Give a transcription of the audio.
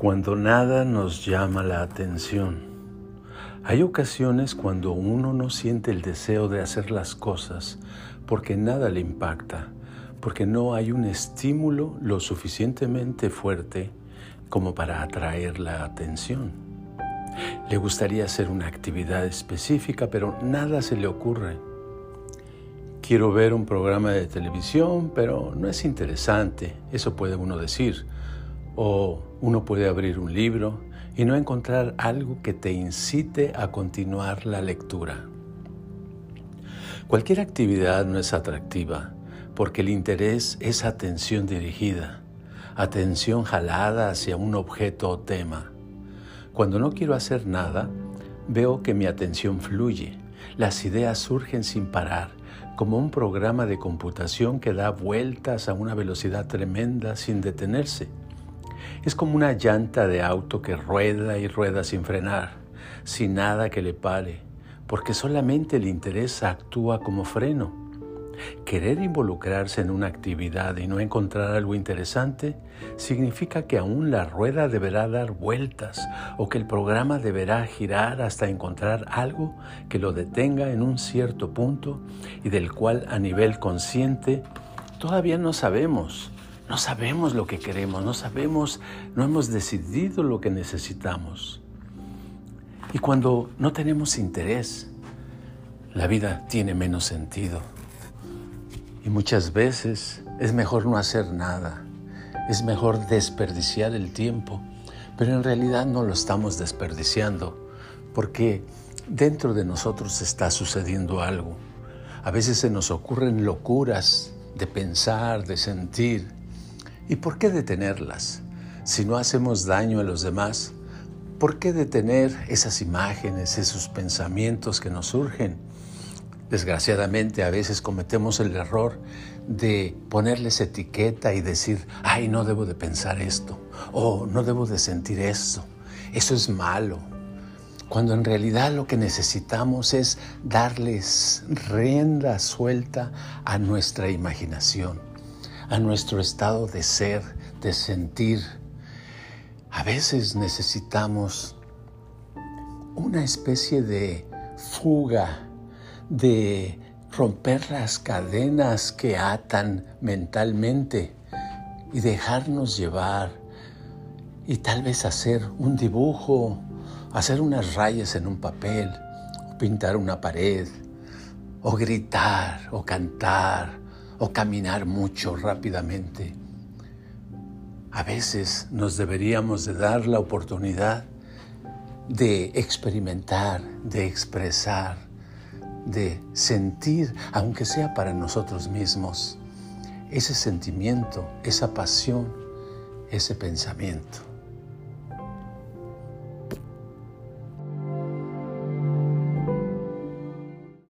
Cuando nada nos llama la atención. Hay ocasiones cuando uno no siente el deseo de hacer las cosas porque nada le impacta, porque no hay un estímulo lo suficientemente fuerte como para atraer la atención. Le gustaría hacer una actividad específica, pero nada se le ocurre. Quiero ver un programa de televisión, pero no es interesante, eso puede uno decir o uno puede abrir un libro y no encontrar algo que te incite a continuar la lectura. Cualquier actividad no es atractiva porque el interés es atención dirigida, atención jalada hacia un objeto o tema. Cuando no quiero hacer nada, veo que mi atención fluye, las ideas surgen sin parar, como un programa de computación que da vueltas a una velocidad tremenda sin detenerse. Es como una llanta de auto que rueda y rueda sin frenar, sin nada que le pare, porque solamente el interés actúa como freno. Querer involucrarse en una actividad y no encontrar algo interesante significa que aún la rueda deberá dar vueltas o que el programa deberá girar hasta encontrar algo que lo detenga en un cierto punto y del cual a nivel consciente todavía no sabemos no sabemos lo que queremos, no sabemos, no hemos decidido lo que necesitamos. Y cuando no tenemos interés, la vida tiene menos sentido. Y muchas veces es mejor no hacer nada, es mejor desperdiciar el tiempo, pero en realidad no lo estamos desperdiciando, porque dentro de nosotros está sucediendo algo. A veces se nos ocurren locuras de pensar, de sentir, ¿Y por qué detenerlas? Si no hacemos daño a los demás, ¿por qué detener esas imágenes, esos pensamientos que nos surgen? Desgraciadamente a veces cometemos el error de ponerles etiqueta y decir, ay, no debo de pensar esto, o no debo de sentir esto, eso es malo. Cuando en realidad lo que necesitamos es darles rienda suelta a nuestra imaginación a nuestro estado de ser, de sentir. A veces necesitamos una especie de fuga, de romper las cadenas que atan mentalmente y dejarnos llevar y tal vez hacer un dibujo, hacer unas rayas en un papel, o pintar una pared, o gritar, o cantar, o caminar mucho rápidamente. A veces nos deberíamos de dar la oportunidad de experimentar, de expresar, de sentir, aunque sea para nosotros mismos, ese sentimiento, esa pasión, ese pensamiento.